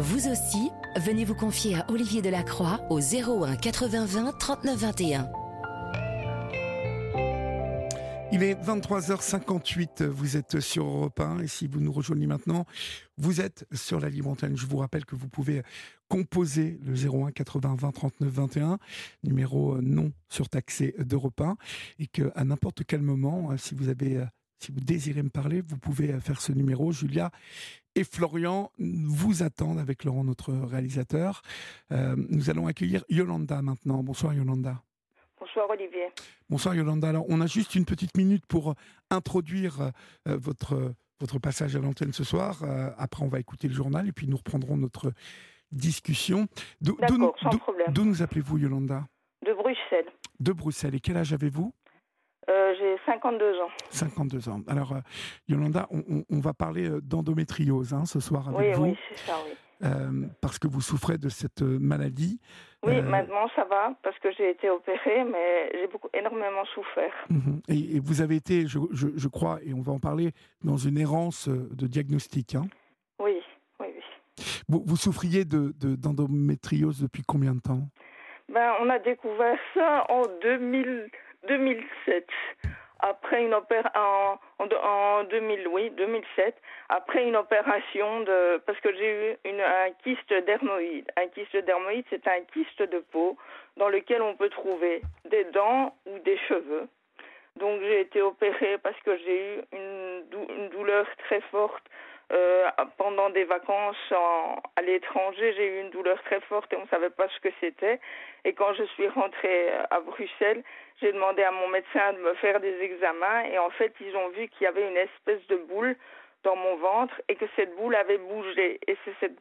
Vous aussi, venez vous confier à Olivier Delacroix au 01 80 20 39 21. Il est 23h58, vous êtes sur Europe 1 et si vous nous rejoignez maintenant, vous êtes sur la libre. Je vous rappelle que vous pouvez composer le 01 80 20 39 21, numéro non surtaxé d'Europe 1 et que à n'importe quel moment, si vous avez si vous désirez me parler, vous pouvez faire ce numéro. Julia et Florian vous attendent avec Laurent, notre réalisateur. Euh, nous allons accueillir Yolanda maintenant. Bonsoir Yolanda. Bonsoir Olivier. Bonsoir Yolanda. Alors, on a juste une petite minute pour introduire euh, votre, votre passage à l'antenne ce soir. Euh, après, on va écouter le journal et puis nous reprendrons notre discussion. D'accord, sans problème. D'où nous appelez-vous Yolanda? De Bruxelles. De Bruxelles. Et quel âge avez-vous? euh, 52 ans. 52 ans. Alors, Yolanda, on, on, va parler d'endométriose hein, ce soir avec oui, vous. Oui, c'est ça, oui. Euh, parce que vous souffrez de cette maladie. Oui, euh... maintenant ça va parce que j'ai été opérée, mais j'ai beaucoup énormément souffert. Mmh. Et, et, vous avez été, je, je, je, crois, et on va en parler, dans une errance de diagnostic. Hein oui, oui, oui. Vous, vous souffriez de, d'endométriose depuis combien de temps? Ben, on a découvert ça en 2000, 2007 après une opération en, en, 2000, oui, 2007, après une opération de parce que j'ai eu une, un kyste dermoïde. Un kyste dermoïde, c'est un kyste de peau dans lequel on peut trouver des dents ou des cheveux. Donc j'ai été opérée parce que j'ai eu une, dou une, douleur très forte euh, pendant des vacances en, à l'étranger. J'ai eu une douleur très forte et on ne savait pas ce que c'était. Et quand je suis rentrée à Bruxelles, j'ai demandé à mon médecin de me faire des examens et en fait ils ont vu qu'il y avait une espèce de boule dans mon ventre et que cette boule avait bougé. Et c'est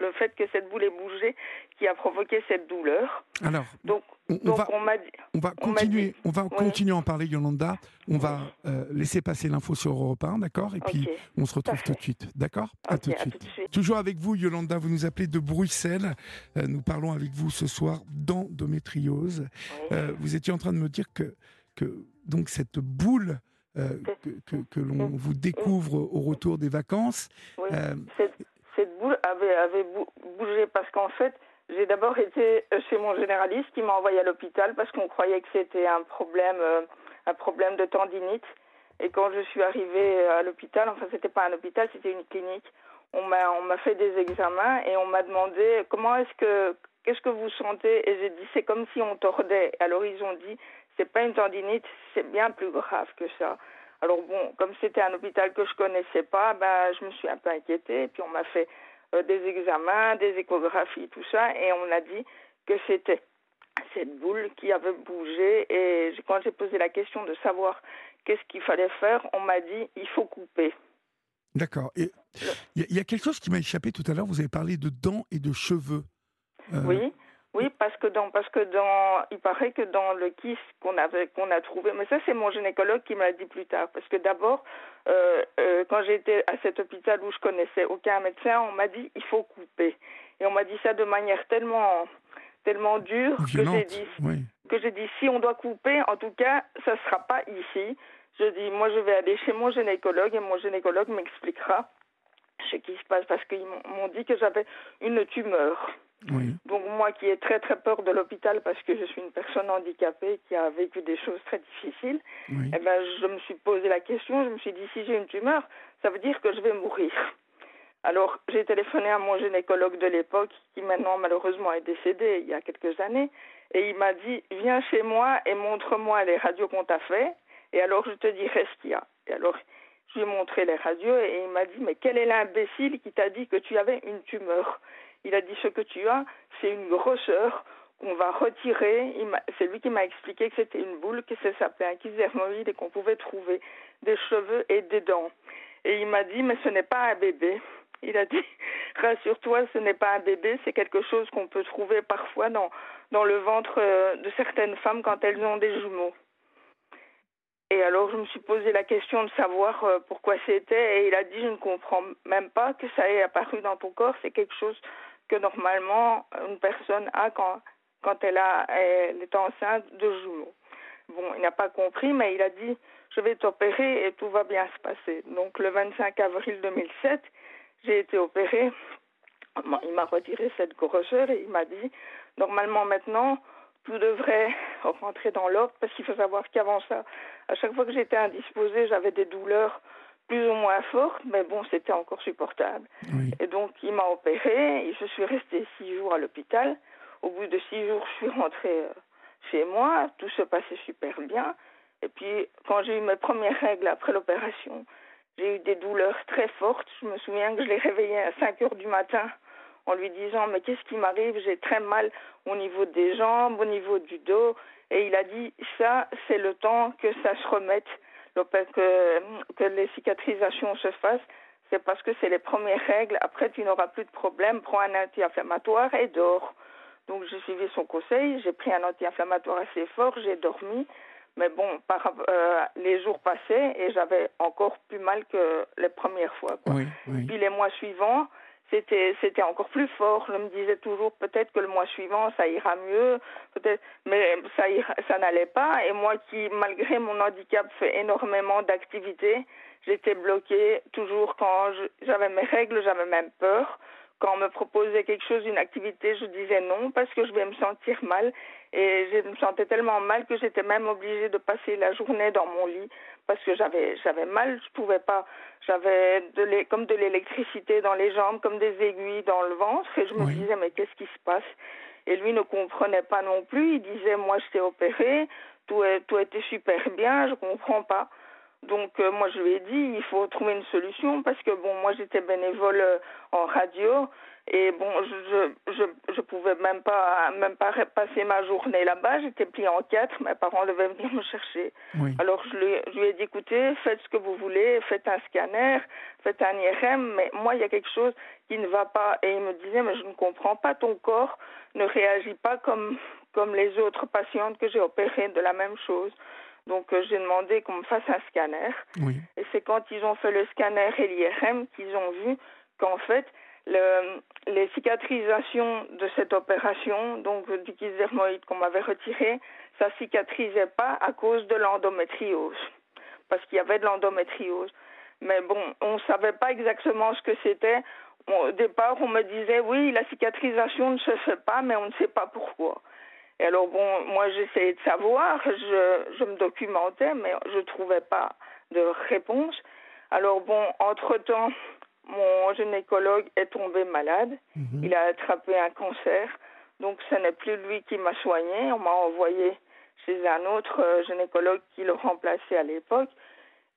le fait que cette boule ait bougé qui a provoqué cette douleur. Alors, donc, on, donc va, on m'a dit. On va on m'a continuer, dit- on va Oui. continuer à en parler, Yolanda. On va euh, laisser passer l'info sur Europe 1, d'accord? Et puis on se retrouve tout de suite, d'accord? À Ok, tout de à suite. tout de suite. Toujours avec vous, Yolanda, vous nous appelez de Bruxelles. Euh, nous parlons avec vous ce soir d'endométriose. Oui. Euh, vous étiez en train de me dire que, que donc cette boule euh, que, que- que l'on vous découvre au retour des vacances, Oui. euh, Cette, cette boule avait, avait bou- bougé parce qu'en fait, j'ai d'abord été chez mon généraliste qui m'a envoyé à l'hôpital parce qu'on croyait que c'était un problème, euh, un problème de tendinite. Et quand je suis arrivée à l'hôpital, enfin c'était pas un hôpital, c'était une clinique, on m'a on m'a fait des examens et on m'a demandé comment est-ce que qu'est-ce que vous sentez? Et j'ai dit c'est comme si on tordait. Alors ils ont dit c'est pas une tendinite, c'est bien plus grave que ça. Alors bon, comme c'était un hôpital que je connaissais pas, ben je me suis un peu inquiétée. Et puis on m'a fait euh, des examens, des échographies, tout ça, et on a dit que c'était cette boule qui avait bougé. Et quand j'ai posé la question de savoir qu'est-ce qu'il fallait faire, on m'a dit il faut couper. d'accord. Et Il y, a- il y a quelque chose qui m'a échappé tout à l'heure. Vous avez parlé de dents et de cheveux. Euh, Oui, oui, parce que dans, parce que dans, il paraît que dans le kiss qu'on avait, qu'on a trouvé, mais ça c'est mon gynécologue qui me l'a dit plus tard, parce que d'abord, euh, euh, quand j'étais à cet hôpital où je connaissais aucun médecin, on m'a dit il faut couper, et on m'a dit ça de manière tellement, tellement dure que j'ai dit, Oui. que j'ai dit si on doit couper, en tout cas, ça sera pas ici. Je dis moi je vais aller chez mon gynécologue et mon gynécologue m'expliquera ce qui se passe parce qu'ils m'ont dit que j'avais une tumeur. Oui. Donc moi qui ai très très peur de l'hôpital parce que je suis une personne handicapée qui a vécu des choses très difficiles, Oui. eh ben je me suis posé la question, je me suis dit si j'ai une tumeur, ça veut dire que je vais mourir. Alors j'ai téléphoné à mon gynécologue de l'époque qui maintenant malheureusement est décédé il y a quelques années et il m'a dit viens chez moi et montre-moi les radios qu'on t'a fait et alors je te dirai ce qu'il y a. Et alors je lui ai montré les radios et il m'a dit mais quel est l'imbécile qui t'a dit que tu avais une tumeur? Il a dit ce que tu as, c'est une grosseur qu'on va retirer. C'est lui qui m'a expliqué que c'était une boule, que ça s'appelait un kyste dermoïde et qu'on pouvait trouver des cheveux et des dents. Et il m'a dit mais ce n'est pas un bébé. Il a dit rassure-toi, ce n'est pas un bébé, c'est quelque chose qu'on peut trouver parfois dans dans le ventre euh, de certaines femmes quand elles ont des jumeaux. Et alors je me suis posé la question de savoir euh, pourquoi c'était et il a dit je ne comprends même pas que ça ait apparu dans ton corps, c'est quelque chose que normalement une personne a quand elle est enceinte de jumeaux. Bon, il n'a pas compris mais il a dit je vais t'opérer et tout va bien se passer. Donc le 25 avril 2007, j'ai été opérée il m'a retiré cette grosseur et il m'a dit, normalement maintenant, tout devrait rentrer dans l'ordre parce qu'il faut savoir qu'avant ça, à chaque fois que j'étais indisposée, j'avais des douleurs plus ou moins fortes, mais bon, c'était encore supportable. Et donc, il m'a opéré et je suis restée six jours à l'hôpital. Au bout de six jours, je suis rentrée euh, chez moi, tout se passait super bien. Et puis, quand j'ai eu mes premières règles après l'opération, j'ai eu des douleurs très fortes. Je me souviens que je l'ai réveillé à 5 heures du matin en lui disant Mais qu'est-ce qui m'arrive? J'ai très mal au niveau des jambes, au niveau du dos. Et il a dit Ça, c'est le temps que ça se remette, que, que les cicatrisations se fassent. C'est parce que c'est les premières règles. Après, tu n'auras plus de problème. Prends un anti-inflammatoire et dors. Donc, j'ai suivi son conseil. J'ai pris un anti-inflammatoire assez fort. J'ai dormi. Mais bon, par, euh, les jours passaient et j'avais encore plus mal que les premières fois. Quoi. Puis les mois suivants, c'était c'était encore plus fort. Je me disais toujours peut-être que le mois suivant ça ira mieux, peut-être, mais ça ça n'allait pas. Et moi qui malgré mon handicap fais énormément d'activités, j'étais bloquée toujours quand j'avais mes règles, j'avais même peur. Quand on me proposait quelque chose, une activité, je disais non parce que je vais me sentir mal. Et je me sentais tellement mal que j'étais même obligée de passer la journée dans mon lit parce que j'avais j'avais mal, je pouvais pas, j'avais de comme de l'électricité dans les jambes, comme des aiguilles dans le ventre et je me disais mais qu'est-ce qui se passe? Et lui ne comprenait pas non plus, il disait moi je t'ai opéré, tout tout était super bien, je comprends pas. Donc euh, moi je lui ai dit il faut trouver une solution parce que bon moi j'étais bénévole euh, en radio et bon je je je pouvais même pas même pas passer ma journée là-bas. J'étais pliée en quatre. Mes parents devaient venir me chercher. Alors je lui, je lui ai dit écoutez faites ce que vous voulez. Faites un scanner. Faites un IRM mais moi il y a quelque chose qui ne va pas. Et il me disait mais je ne comprends pas. Ton corps ne réagit pas comme comme les autres patientes que j'ai opérées de la même chose. Donc euh, j'ai demandé qu'on me fasse un scanner. Et c'est quand ils ont fait le scanner et l'IRM qu'ils ont vu qu'en fait, le, les cicatrisations de cette opération, donc du kyste dermoïde qu'on m'avait retiré, ça cicatrisait pas à cause de l'endométriose, parce qu'il y avait de l'endométriose. Mais bon, on ne savait pas exactement ce que c'était. Au départ, on me disait oui, la cicatrisation ne se fait pas, mais on ne sait pas pourquoi. Et alors, bon, moi, j'essayais de savoir, je, je me documentais, mais je ne trouvais pas de réponse. Alors, bon, entre-temps, mon gynécologue est tombé malade. Mhm. Il a attrapé un cancer. Donc, ce n'est plus lui qui m'a soigné. On m'a envoyé chez un autre euh, gynécologue qui le remplaçait à l'époque.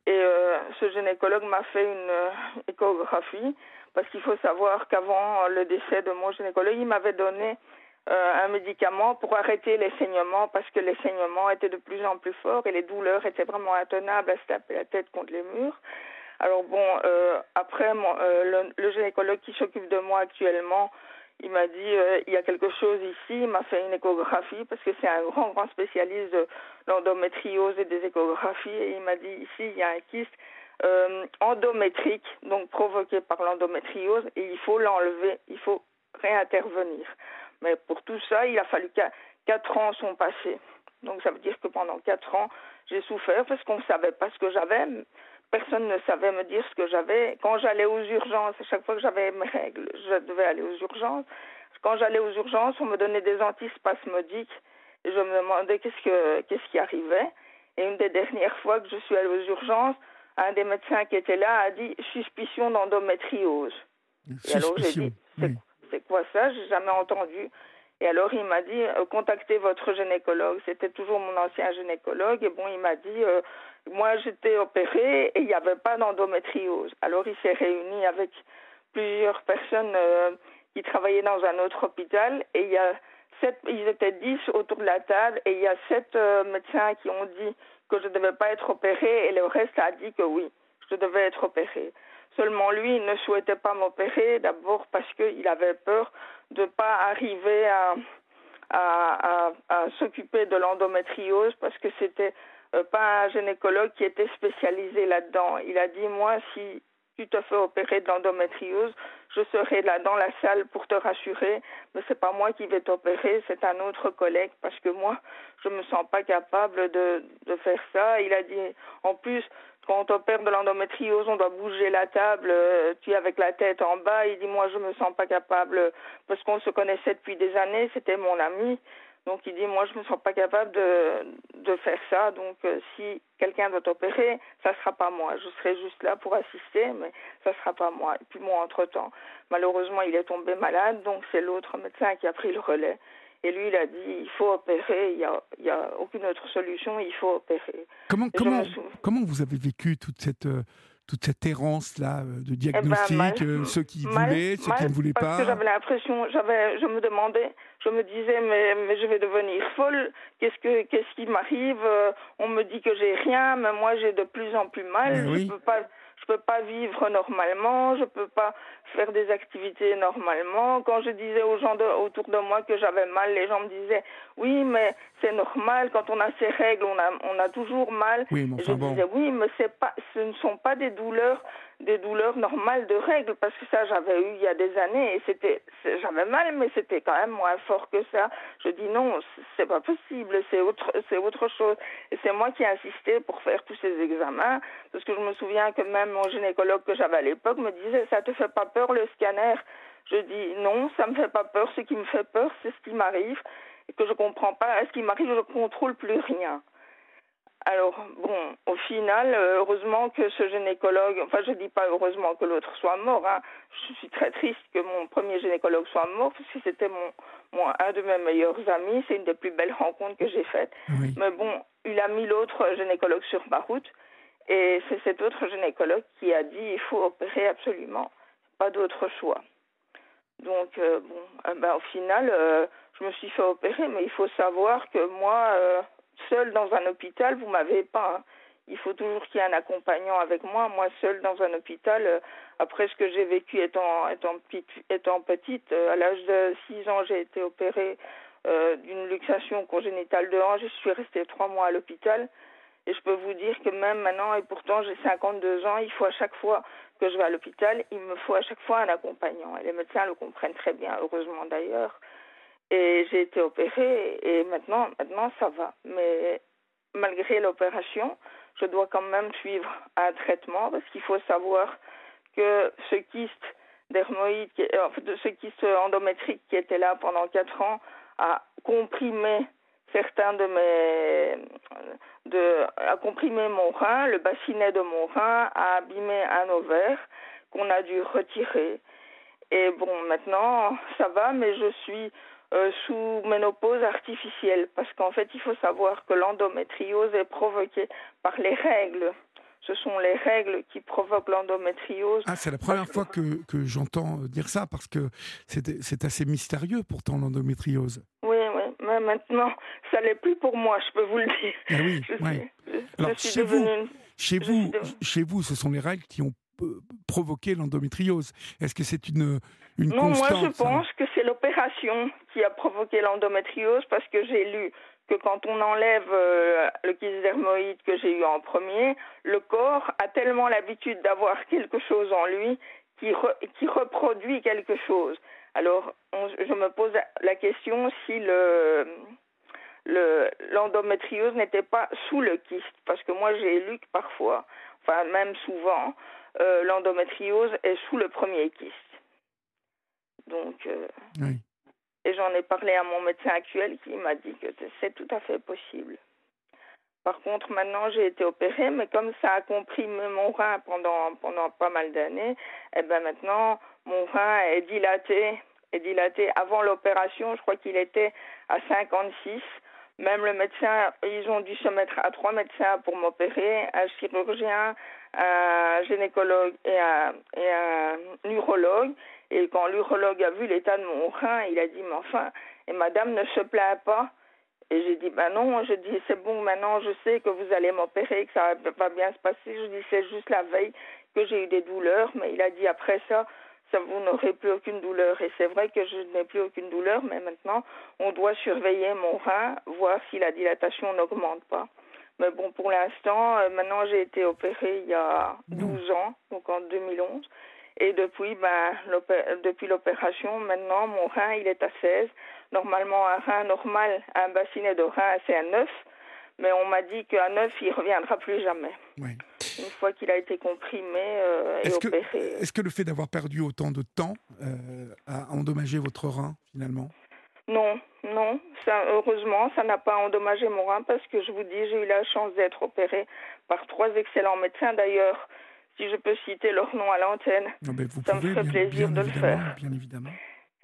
Et euh, ce gynécologue m'a fait une euh, échographie parce qu'il faut savoir qu'avant le décès de mon gynécologue, il m'avait donné euh, un médicament pour arrêter les saignements parce que les saignements étaient de plus en plus forts et les douleurs étaient vraiment intenables à se taper la tête contre les murs. Alors bon, euh, après, euh, le, gynécologue qui s'occupe de moi actuellement, il m'a dit il y a quelque chose ici. Il m'a fait une échographie parce que c'est un grand grand spécialiste de l'endométriose et des échographies et il m'a dit ici il y a un kyste endométrique donc provoqué par l'endométriose et il faut l'enlever, il faut réintervenir. Mais pour tout ça, il a fallu quatre ans sont passés. Donc ça veut dire que pendant quatre ans, j'ai souffert parce qu'on ne savait pas ce que j'avais. Personne ne savait me dire ce que j'avais. Quand j'allais aux urgences, à chaque fois que j'avais mes règles, je devais aller aux urgences. Quand j'allais aux urgences, on me donnait des antispasmodiques et je me demandais qu'est-ce que qu'est-ce qui arrivait. Et une des dernières fois que je suis allée aux urgences, un des médecins qui était là a dit suspicion d'endométriose. Et alors j'ai dit c'est quoi ça? J'ai jamais entendu. Et alors il m'a dit euh, contactez votre gynécologue. C'était toujours mon ancien gynécologue. Et bon, il m'a dit euh, moi j'étais opérée et il n'y avait pas d'endométriose. Alors il s'est réuni avec plusieurs personnes euh, qui travaillaient dans un autre hôpital et il y a sept, ils étaient dix autour de la table et il y a sept médecins qui ont dit que je ne devais pas être opérée et le reste a dit que oui, je devais être opérée. Seulement lui, il ne souhaitait pas m'opérer, d'abord parce qu'il avait peur de ne pas arriver à, s'occuper de l'endométriose parce que c'était euh, pas un gynécologue qui était spécialisé là-dedans. Il a dit, moi, si tu te fais opérer de l'endométriose, je serai là dans la salle pour te rassurer, mais c'est pas moi qui vais t'opérer, c'est un autre collègue parce que moi, je me sens pas capable de faire ça. Il a dit, en plus, quand on t'opère de l'endométriose, on doit bouger la table, euh, tu es avec la tête en bas. Il dit, moi, je me sens pas capable, parce qu'on se connaissait depuis des années, c'était mon ami. Donc il dit, moi, je me sens pas capable de, de faire ça. Donc euh, si quelqu'un doit opérer, ça sera pas moi. Je serai juste là pour assister, mais ça sera pas moi. Et puis moi, entre-temps, malheureusement, il est tombé malade, donc c'est l'autre médecin qui a pris le relais. Et lui, il a dit, il faut opérer, il n'y a, y a aucune autre solution, il faut opérer. Comment, comment, comment vous avez vécu toute cette, euh, toute cette errance-là euh, de eh ben, diagnostic, euh, ceux qui voulaient, ceux qui ne voulaient pas Parce que j'avais l'impression, j'avais, je me demandais, je me disais, mais, mais je vais devenir folle, qu'est-ce, que, qu'est-ce qui m'arrive? On me dit que j'ai rien, mais moi j'ai de plus en plus mal, je ne peux pas je peux pas vivre normalement, je peux pas faire des activités normalement. Quand je disais aux gens autour de moi que j'avais mal, les gens me disaient oui, mais c'est normal. Quand on a ces règles, on a on a toujours mal. Oui, je disais oui, mais c'est pas, ce ne sont pas des douleurs des douleurs normales de règles parce que ça j'avais eu il y a des années et c'était j'avais mal mais c'était quand même moins fort que ça. Je dis non, c'est pas possible, c'est autre c'est autre chose et c'est moi qui ai insisté pour faire tous ces examens parce que je me souviens que même mon gynécologue que j'avais à l'époque me disait ça te fait pas peur le scanner? Je dis non, ça me fait pas peur, ce qui me fait peur c'est ce qui m'arrive et que je comprends pas, ce qui m'arrive je contrôle plus rien. Alors, bon, au final, euh, heureusement que ce gynécologue, enfin, je dis pas heureusement que l'autre soit mort, hein. je suis très triste que mon premier gynécologue soit mort, parce que c'était mon, mon, un de mes meilleurs amis, c'est une des plus belles rencontres que j'ai faites. Mais bon, il a mis l'autre gynécologue sur ma route, et c'est cet autre gynécologue qui a dit il faut opérer absolument, pas d'autre choix. Donc, euh, bon, eh ben, au final, euh, je me suis fait opérer, mais il faut savoir que moi, seul dans un hôpital, vous m'avez pas. Hein. Il faut toujours qu'il y ait un accompagnant avec moi. Moi, seule dans un hôpital, euh, après ce que j'ai vécu étant, étant, petite, euh, à l'âge de 6 ans, j'ai été opérée euh, d'une luxation congénitale de hanche. Je suis restée trois mois à l'hôpital. Et je peux vous dire que même maintenant, et pourtant j'ai 52 ans, il faut à chaque fois que je vais à l'hôpital, il me faut à chaque fois un accompagnant. Et les médecins le comprennent très bien, heureusement d'ailleurs. Et j'ai été opérée et maintenant, maintenant ça va. Mais malgré l'opération, je dois quand même suivre un traitement parce qu'il faut savoir que ce kyste dermoïde, fait, ce kyste endométrique qui était là pendant quatre ans a comprimé certains de mes de a comprimé mon rein, le bassinet de mon rein a abîmé un ovaire qu'on a dû retirer. Et bon, maintenant ça va, mais je suis euh, sous ménopause artificielle, parce qu'en fait, il faut savoir que l'endométriose est provoquée par les règles. Ce sont les règles qui provoquent l'endométriose. Ah, c'est la première fois que, que j'entends dire ça, parce que c'est assez mystérieux pourtant l'endométriose. Oui, oui, mais maintenant, ça l'est plus pour moi, je peux vous le dire. Ah oui, oui. Alors, chez, vous, chez, vous, chez vous, ce sont les règles qui ont euh, provoqué l'endométriose. Est-ce que c'est une, une non, moi je pense que c'est l'opération qui a provoqué l'endométriose parce que j'ai lu que quand on enlève euh, le kyste dermoïde que j'ai eu en premier, le corps a tellement l'habitude d'avoir quelque chose en lui qui, qui reproduit quelque chose. Alors, je me pose la question si le l'endométriose n'était pas sous le kyste, parce que moi j'ai lu que parfois, enfin même souvent, euh, l'endométriose est sous le premier kyste. Donc, euh, et j'en ai parlé à mon médecin actuel qui m'a dit que c'est tout à fait possible. Par contre, maintenant, j'ai été opérée, mais comme ça a comprimé mon rein pendant, pendant pas mal d'années, eh ben maintenant, mon rein est dilaté, est dilaté. Avant l'opération, je crois qu'il était à 56. Même le médecin, ils ont dû se mettre à trois médecins pour m'opérer, un chirurgien, un gynécologue et un, et un neurologue. Et quand l'urologue a vu l'état de mon rein, il a dit, mais enfin, et madame ne se plaint pas. Et j'ai dit, ben non, je dis, c'est bon, maintenant je sais que vous allez m'opérer, que ça va bien se passer. Je dis, c'est juste la veille que j'ai eu des douleurs, mais il a dit, après ça, vous n'aurez plus aucune douleur. Et c'est vrai que je n'ai plus aucune douleur, mais maintenant, on doit surveiller mon rein, voir si la dilatation n'augmente pas. Mais bon, pour l'instant, euh, maintenant j'ai été opérée il y a 12 ans, donc en 2011. Et depuis, ben, depuis l'opération, maintenant, mon rein, il est à 16. Normalement, un rein normal, un bassinet de rein, c'est un 9. Mais on m'a dit qu'à 9, il ne reviendra plus jamais. Oui. Une fois qu'il a été comprimé euh, et Est-ce opéré. est-ce que le fait d'avoir perdu autant de temps euh, a endommagé votre rein finalement? Non, non, ça, heureusement, ça n'a pas endommagé mon rein parce que je vous dis, j'ai eu la chance d'être opérée par trois excellents médecins. D'ailleurs, si je peux citer leur nom à l'antenne, mais Vous Ça me ferait bien, plaisir bien de le faire. bien évidemment.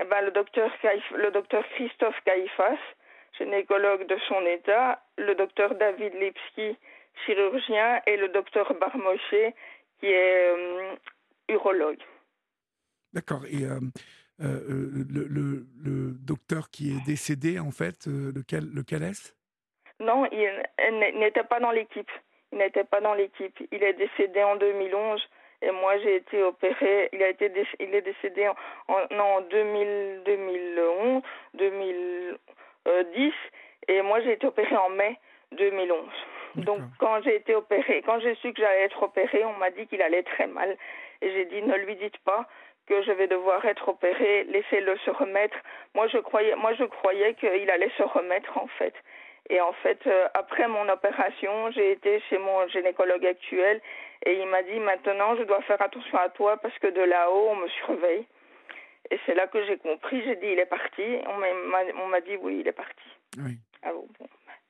eh ben, le, docteur Caïf- le docteur Christophe Caïfas, gynécologue de son état, le docteur David Lipski, chirurgien, et le docteur Barmochet, qui est euh, urologue. D'accord. Et euh, euh, le, le- le docteur qui est décédé, en fait, lequel, lequel est-ce? Non, il il n'était pas dans l'équipe. Il n'était pas dans l'équipe. Il est décédé en 2011 et moi j'ai été opérée. Il a été déc- il est décédé en, en- non, en 2000, 2011, 2010 et moi j'ai été opérée en mai 2011. Donc quand j'ai été opérée, quand j'ai su que j'allais être opérée, on m'a dit qu'il allait très mal et j'ai dit ne lui dites pas que je vais devoir être opérée, laissez-le se remettre. Moi je croyais moi je croyais qu'il allait se remettre en fait. Et en fait, euh, après mon opération, j'ai été chez mon gynécologue actuel et il m'a dit maintenant je dois faire attention à toi parce que de là-haut on me surveille. Et c'est là que j'ai compris, j'ai dit il est parti. On m'a- m'a on m'a dit oui, il est parti. Oui. Ah bon, bon,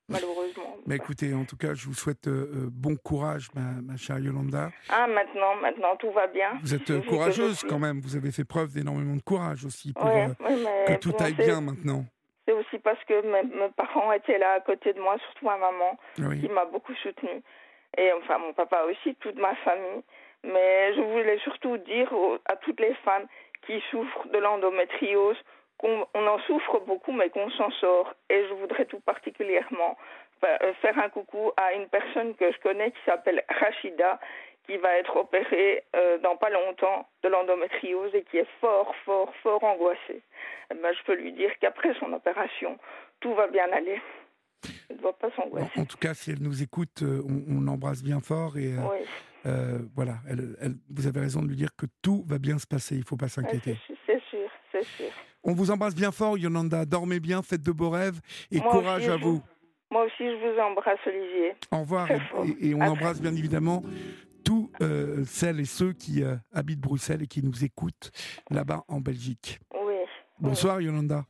malheureusement. Mais écoutez, en tout cas, je vous souhaite euh, euh, bon courage, ma, ma chère Yolanda. Ah maintenant, maintenant tout va bien. Vous êtes euh, courageuse quand même. Vous avez fait preuve d'énormément de courage aussi pour Ouais, ouais, mais que tout aille bien maintenant. C'est aussi parce que mes, mes parents étaient là à côté de moi, surtout ma maman. Oui. qui m'a beaucoup soutenue. Et enfin, mon papa aussi, toute ma famille. Mais je voulais surtout dire aux- à toutes les femmes qui souffrent de l'endométriose qu'on on en souffre beaucoup, mais qu'on s'en sort. Et je voudrais tout particulièrement euh, faire un coucou à une personne que je connais qui s'appelle Rachida, qui va être opérée euh, dans pas longtemps de l'endométriose et qui est fort, fort, fort angoissée. Eh ben, je peux lui dire qu'après son opération, tout va bien aller. Elle ne doit pas s'angoisser. en tout cas, si elle nous écoute, euh, on, on l'embrasse bien fort et euh, Oui. euh, voilà. Elle, elle- vous avez raison de lui dire que tout va bien se passer. Il ne faut pas s'inquiéter. c'est c'est sûr, c'est sûr. On vous embrasse bien fort, Yolanda. Dormez bien, faites de beaux rêves et Moi courage aussi, à vous. Moi aussi, je vous embrasse, Olivier. Au revoir. Et, on À embrasse bien évidemment tous euh, celles et ceux qui euh, habitent Bruxelles et qui nous écoutent là-bas en Belgique. Oui. Bonsoir, Yolanda.